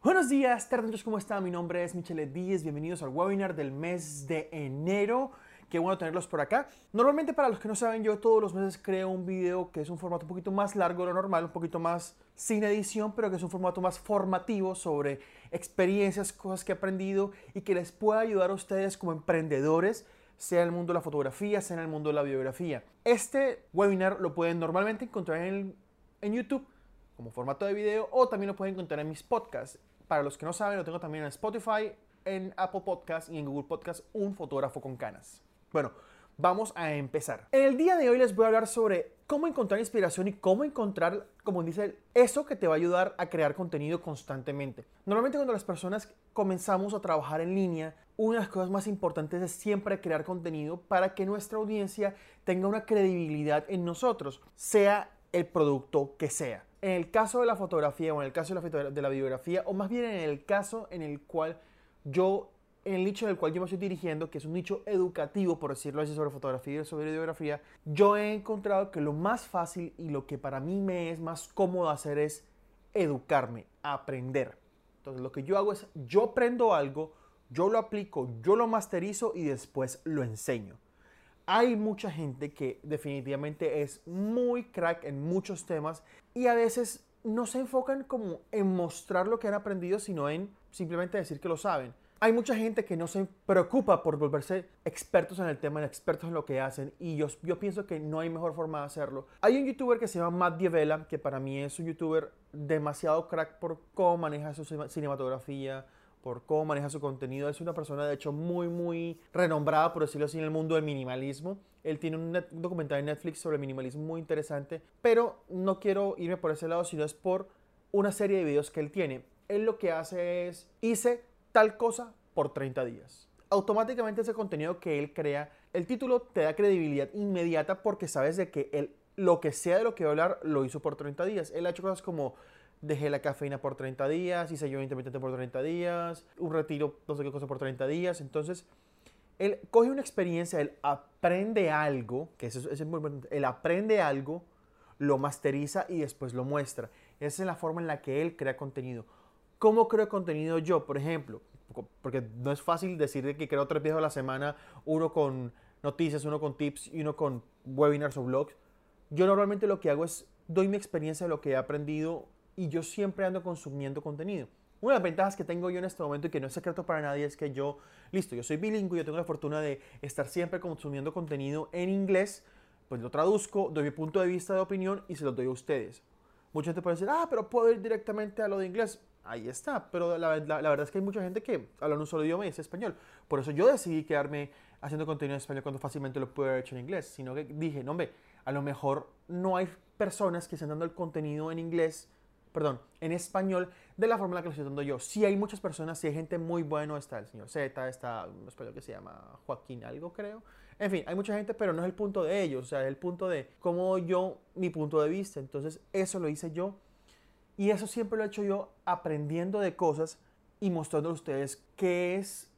Buenos días, tardes, ¿cómo están? Mi nombre es Michele Díez, bienvenidos al webinar del mes de enero. Qué bueno tenerlos por acá. Normalmente para los que no saben, yo todos los meses creo un video que es un formato un poquito más largo de lo normal, un poquito más sin edición, pero que es un formato más formativo sobre experiencias, cosas que he aprendido y que les pueda ayudar a ustedes como emprendedores, sea en el mundo de la fotografía, sea en el mundo de la biografía. Este webinar lo pueden normalmente encontrar en, en YouTube como formato de video o también lo pueden encontrar en mis podcasts. Para los que no saben, lo tengo también en Spotify, en Apple Podcasts y en Google Podcasts, un fotógrafo con canas. Bueno, vamos a empezar. En el día de hoy les voy a hablar sobre cómo encontrar inspiración y cómo encontrar, como dice, eso que te va a ayudar a crear contenido constantemente. Normalmente cuando las personas comenzamos a trabajar en línea, una de las cosas más importantes es siempre crear contenido para que nuestra audiencia tenga una credibilidad en nosotros, sea el producto que sea. En el caso de la fotografía o en el caso de la, de biografía, o más bien en el caso en el cual yo en el nicho en el cual yo me estoy dirigiendo, que es un nicho educativo, por decirlo así, sobre fotografía y sobre biografía, yo he encontrado que lo más fácil y lo que para mí me es más cómodo hacer es educarme, aprender. Entonces lo que yo hago es, yo aprendo algo, yo lo aplico, yo lo masterizo y después lo enseño. Hay mucha gente que definitivamente es muy crack en muchos temas y a veces no se enfocan como en mostrar lo que han aprendido, sino en simplemente decir que lo saben. Hay mucha gente que no se preocupa por volverse expertos en el tema, expertos en lo que hacen, y yo, yo pienso que no hay mejor forma de hacerlo. Hay un youtuber que se llama Matt Diavela, que para mí es un youtuber demasiado crack por cómo maneja su cinematografía, por cómo maneja su contenido. Es una persona, de hecho, muy, muy renombrada, por decirlo así, en el mundo del minimalismo. Él tiene un, documental en Netflix sobre minimalismo muy interesante, pero no quiero irme por ese lado, sino es por una serie de videos que él tiene. Él lo que hace es, hice tal cosa por 30 días. Automáticamente ese contenido que él crea, el título te da credibilidad inmediata porque sabes de que él, lo que sea de lo que va a hablar, lo hizo por 30 días. Él ha hecho cosas como dejé la cafeína por 30 días, hice yo intermitente por 30 días, un retiro, no sé qué cosa por 30 días. Entonces, él coge una experiencia, él aprende algo, que eso, es muy importante, él aprende algo, lo masteriza y después lo muestra. Esa es la forma en la que él crea contenido. ¿Cómo creo contenido yo? Por ejemplo, porque no es fácil decir que creo tres videos a la semana, uno con noticias, uno con tips y uno con webinars o blogs. Yo normalmente lo que hago es doy mi experiencia de lo que he aprendido y yo siempre ando consumiendo contenido. Una de las ventajas que tengo yo en este momento y que no es secreto para nadie es que yo, listo, yo soy bilingüe, yo tengo la fortuna de estar siempre consumiendo contenido en inglés, pues lo traduzco, doy mi punto de vista de opinión y se lo doy a ustedes. Mucha gente puede decir, ah, pero puedo ir directamente a lo de inglés ahí está. Pero la, verdad es que hay mucha gente que habla un solo idioma y es español. Por eso yo decidí quedarme haciendo contenido en español cuando fácilmente lo puedo haber hecho en inglés. Sino que dije, no, hombre, a lo mejor no hay personas que estén dando el contenido en inglés, perdón, en español de la forma en la que lo estoy dando yo. Sí hay muchas personas, sí hay gente muy buena, está el señor Z, está español que se llama Joaquín algo, creo. En fin, hay mucha gente, pero no es el punto de ellos, o sea, es el punto de cómo yo, mi punto de vista. Entonces, eso lo hice yo y eso siempre lo he hecho yo aprendiendo de cosas y mostrando a ustedes qué es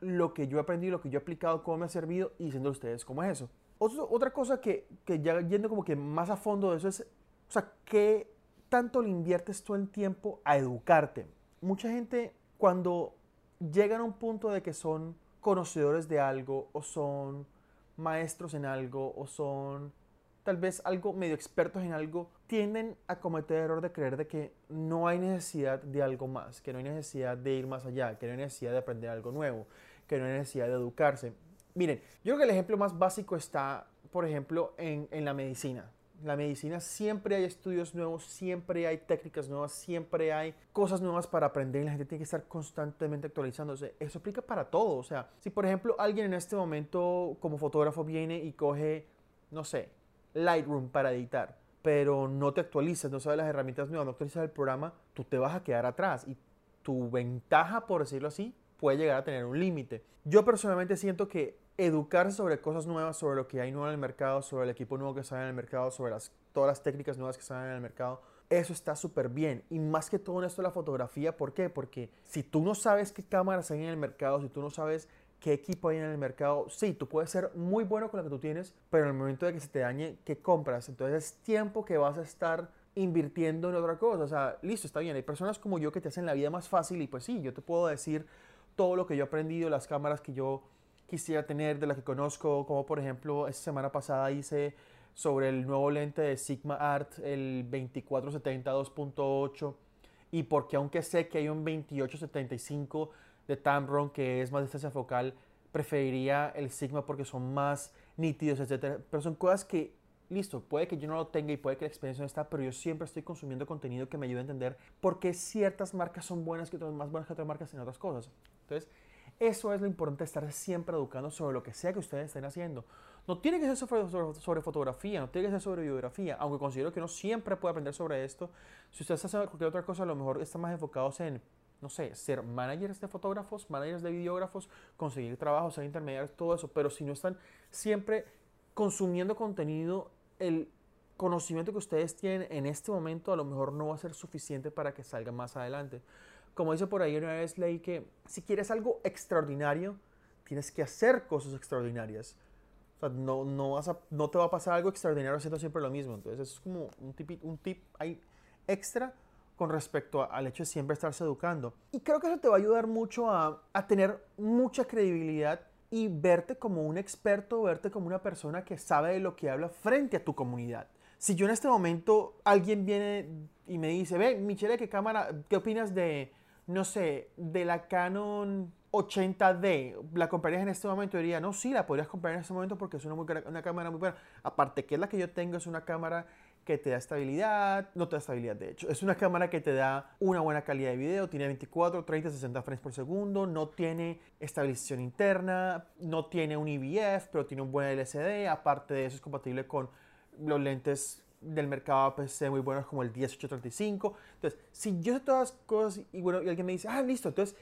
lo que yo he aprendido, lo que yo he aplicado, cómo me ha servido y diciendo a ustedes cómo es eso. otra cosa que, que, ya yendo como que más a fondo de eso es, o sea, ¿qué tanto le inviertes tú en tiempo a educarte? Mucha gente cuando llegan a un punto de que son conocedores de algo o son maestros en algo o son tal vez algo medio expertos en algo, tienden a cometer el error de creer de que no hay necesidad de algo más, que no hay necesidad de ir más allá, que no hay necesidad de aprender algo nuevo, que no hay necesidad de educarse. Miren, yo creo que el ejemplo más básico está, por ejemplo, en, en la medicina. La medicina siempre hay estudios nuevos, siempre hay técnicas nuevas, siempre hay cosas nuevas para aprender y la gente tiene que estar constantemente actualizándose. Eso aplica para todo. O sea, si por ejemplo alguien en este momento como fotógrafo viene y coge, no sé, Lightroom para editar, pero no te actualizas, no sabes las herramientas nuevas, no actualizas el programa, tú te vas a quedar atrás y tu ventaja, por decirlo así, puede llegar a tener un límite. Yo personalmente siento que educar sobre cosas nuevas, sobre lo que hay nuevo en el mercado, sobre el equipo nuevo que sale en el mercado, sobre las, todas las técnicas nuevas que salen en el mercado, eso está súper bien. Y más que todo en esto la fotografía, ¿por qué? Porque si tú no sabes qué cámaras hay en el mercado, si tú no sabes qué equipo hay en el mercado. Sí, tú puedes ser muy bueno con lo que tú tienes, pero en el momento de que se te dañe, ¿qué compras? Entonces es tiempo que vas a estar invirtiendo en otra cosa. O sea, listo, está bien. Hay personas como yo que te hacen la vida más fácil y pues sí, yo te puedo decir todo lo que yo he aprendido, las cámaras que yo quisiera tener, de las que conozco, como por ejemplo, esta semana pasada hice sobre el nuevo lente de Sigma Art, el 2470 2.8, y porque aunque sé que hay un 2875 de Tamron que es más distancia focal, preferiría el Sigma porque son más nítidos, etc. Pero son cosas que, listo, puede que yo no lo tenga y puede que la experiencia no está, pero yo siempre estoy consumiendo contenido que me ayude a entender por qué ciertas marcas son buenas que otras, más buenas que otras marcas en otras cosas. Entonces, eso es lo importante, estar siempre educando sobre lo que sea que ustedes estén haciendo. No tiene que ser sobre, fotografía, no tiene que ser sobre biografía, aunque considero que uno siempre puede aprender sobre esto. Si ustedes hacen cualquier otra cosa, a lo mejor están más enfocados en, no sé, ser managers de fotógrafos, managers de videógrafos, conseguir trabajo, ser intermediarios, todo eso. Pero si no están siempre consumiendo contenido, el conocimiento que ustedes tienen en este momento a lo mejor no va a ser suficiente para que salga más adelante. Como dice por ahí una vez leí que si quieres algo extraordinario, tienes que hacer cosas extraordinarias. O sea, no, no, vas a, no te va a pasar algo extraordinario haciendo siempre lo mismo. Entonces, es como un tip, un tip ahí extra con respecto al hecho de siempre estarse educando. Y creo que eso te va a ayudar mucho a, a tener mucha credibilidad y verte como un experto, verte como una persona que sabe de lo que habla frente a tu comunidad. Si yo en este momento alguien viene y me dice, ve, Michelle, ¿qué cámara, qué opinas de, no sé, de la Canon 80D, ¿la comprarías en este momento? Yo diría, no, sí, la podrías comprar en este momento porque es una, una cámara muy buena. Aparte que la que yo tengo, es una cámara que te da estabilidad, no te da estabilidad de hecho, es una cámara que te da una buena calidad de video, tiene 24, 30, 60 frames por segundo, no tiene estabilización interna, no tiene un IBF, pero tiene un buen LCD, aparte de eso es compatible con los lentes del mercado APC muy buenos como el 1835. Entonces, si yo sé todas las cosas y, bueno, y alguien me dice, ah, listo, entonces,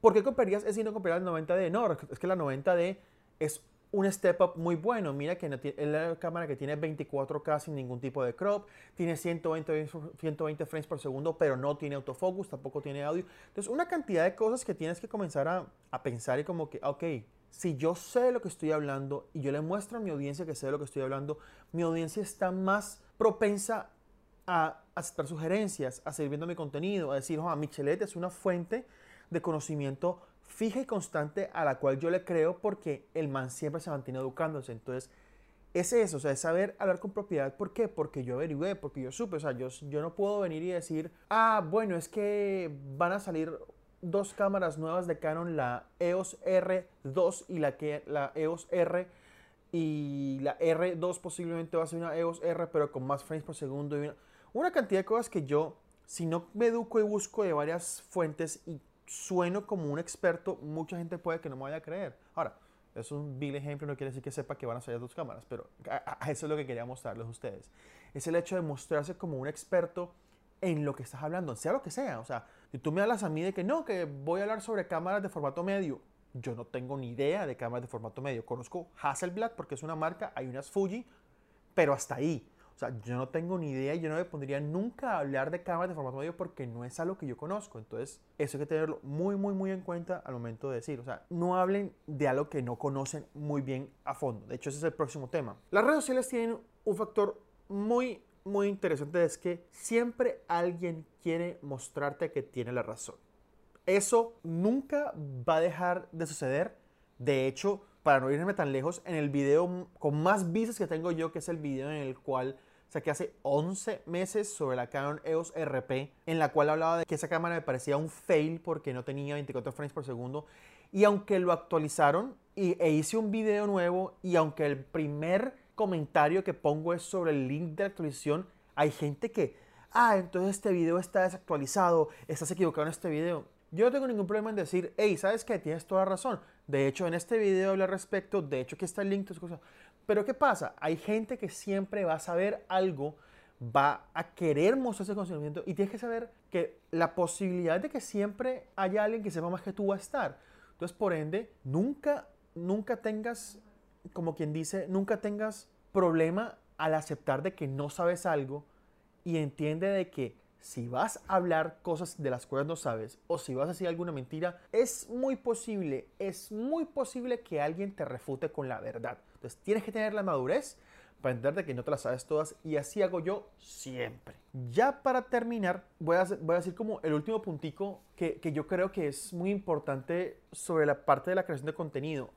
¿por qué comprarías ese y no comprarías el 90D? No, es que la 90D es un step up muy bueno. Mira que es la cámara que tiene 24K sin ningún tipo de crop, tiene 120, 120 frames por segundo, pero no tiene autofocus, tampoco tiene audio. Entonces, una cantidad de cosas que tienes que comenzar a, a pensar y como que, ok, si yo sé lo que estoy hablando y yo le muestro a mi audiencia que sé de lo que estoy hablando, mi audiencia está más propensa a aceptar sugerencias, a seguir viendo mi contenido, a decir, oh, Michelet es una fuente de conocimiento fija y constante a la cual yo le creo porque el man siempre se mantiene educándose. Entonces, es eso, o sea, es saber hablar con propiedad. ¿Por qué? Porque yo averigué, porque yo supe, o sea, yo, yo no puedo venir y decir, ah, bueno, es que van a salir dos cámaras nuevas de Canon, la EOS R2 y la, que, la EOS R y la R2 posiblemente va a ser una EOS R pero con más frames por segundo y una, cantidad de cosas que yo si no me educo y busco de varias fuentes y sueno como un experto, mucha gente puede que no me vaya a creer. Ahora, es un vil ejemplo, no quiere decir que sepa que van a salir dos cámaras, pero eso es lo que quería mostrarles a ustedes. Es el hecho de mostrarse como un experto en lo que estás hablando, sea lo que sea. O sea, si tú me hablas a mí de que no, que voy a hablar sobre cámaras de formato medio, yo no tengo ni idea de cámaras de formato medio. Conozco Hasselblad porque es una marca, hay unas Fuji, pero hasta ahí. O sea, yo no tengo ni idea y yo no me pondría nunca a hablar de cámaras de formato medio porque no es algo que yo conozco. Entonces, eso hay que tenerlo muy, muy, muy en cuenta al momento de decir. O sea, no hablen de algo que no conocen muy bien a fondo. De hecho, ese es el próximo tema. Las redes sociales tienen un factor muy muy interesante es que siempre alguien quiere mostrarte que tiene la razón. Eso nunca va a dejar de suceder. De hecho, para no irme tan lejos, en el video con más vistas que tengo yo, que es el video en el cual saqué hace 11 meses sobre la Canon EOS RP, en la cual hablaba de que esa cámara me parecía un fail porque no tenía 24 frames por segundo. Y aunque lo actualizaron y, e hice un video nuevo, y aunque el primer comentario que pongo es sobre el link de actualización, hay gente que, ah, entonces este video está desactualizado, estás equivocado en este video. Yo no tengo ningún problema en decir, hey, ¿sabes qué? Tienes toda razón. De hecho, en este video habla al respecto, de hecho, aquí está el link, cosas. Pero ¿qué pasa? Hay gente que siempre va a saber algo, va a querer mostrar ese conocimiento y tienes que saber que la posibilidad de que siempre haya alguien que sepa más que tú va a estar. Entonces, por ende, nunca, nunca tengas como quien dice, nunca tengas problema al aceptar de que no sabes algo y entiende de que si vas a hablar cosas de las cuales no sabes o si vas a decir alguna mentira, es muy posible, es muy posible que alguien te refute con la verdad. Entonces tienes que tener la madurez para entender que no te las sabes todas y así hago yo siempre. Ya para terminar, voy a, voy a decir como el último puntico que, que yo creo que es muy importante sobre la parte de la creación de contenido.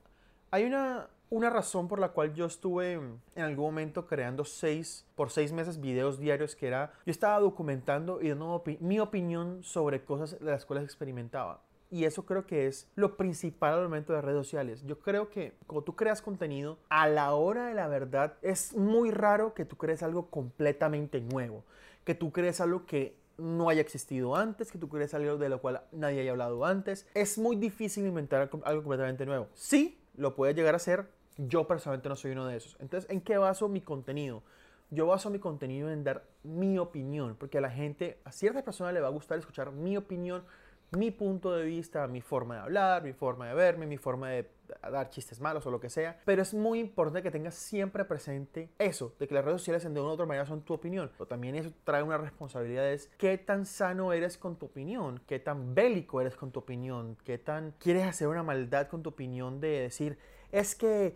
Hay una, una razón por la cual yo estuve en algún momento creando seis, por seis meses videos diarios que era, yo estaba documentando y dando mi opinión sobre cosas de las cuales experimentaba. Y eso creo que es lo principal al momento de redes sociales. Yo creo que cuando tú creas contenido, a la hora de la verdad, es muy raro que tú crees algo completamente nuevo. Que tú crees algo que no haya existido antes, que tú crees algo de lo cual nadie haya hablado antes. Es muy difícil inventar algo completamente nuevo. Sí, lo puede llegar a ser. Yo personalmente no soy uno de esos. Entonces, ¿en qué baso mi contenido? Yo baso mi contenido en dar mi opinión, porque a la gente, a ciertas personas le va a gustar escuchar mi opinión mi punto de vista, mi forma de hablar, mi forma de verme, mi forma de dar chistes malos o lo que sea. Pero es muy importante que tengas siempre presente eso, de que las redes sociales de una u otra manera son tu opinión. Pero también eso trae una responsabilidad, es qué tan sano eres con tu opinión, qué tan bélico eres con tu opinión, qué tan quieres hacer una maldad con tu opinión de decir, es que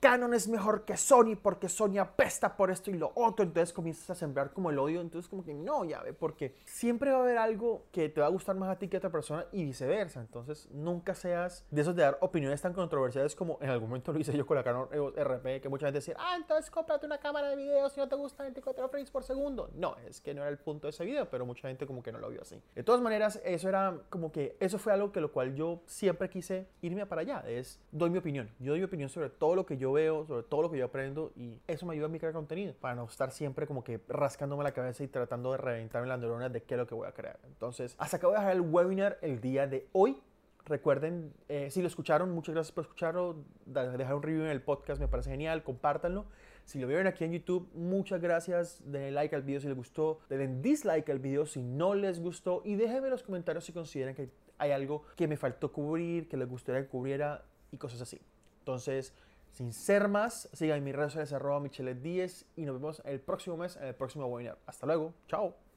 Canon es mejor que Sony porque Sony apesta por esto y lo otro. Entonces comienzas a sembrar como el odio. Entonces como que no, ya ve, porque siempre va a haber algo que te va a gustar más a ti que a otra persona y viceversa. Entonces nunca seas de esos de dar opiniones tan controversiales como en algún momento lo hice yo con la Canon RP, que mucha gente decía, ah, entonces cómprate una cámara de video si no te gusta 24 frames por segundo. No, es que no era el punto de ese video, pero mucha gente como que no lo vio así. De todas maneras, eso era como que, eso fue algo que lo cual yo siempre quise irme para allá. Es, doy mi opinión. Yo doy mi opinión sobre todo lo que veo, sobre todo lo que yo aprendo y eso me ayuda a mi crear contenido para no estar siempre como que rascándome la cabeza y tratando de reventarme las neuronas de qué es lo que voy a crear. Entonces, hasta acá voy a dejar el webinar el día de hoy. Recuerden, eh, si lo escucharon, muchas gracias por escucharlo. Dejar un review en el podcast me parece genial. Compártanlo. Si lo vieron aquí en YouTube, muchas gracias. Denle like al video si les gustó. Denle dislike al video si no les gustó. Y déjenme en los comentarios si consideran que hay algo que me faltó cubrir, que les gustaría que cubriera y cosas así. Entonces, sin ser más, sigan mis redes sociales arroba michelet10 y nos vemos el próximo mes en el próximo webinar. Hasta luego, chao.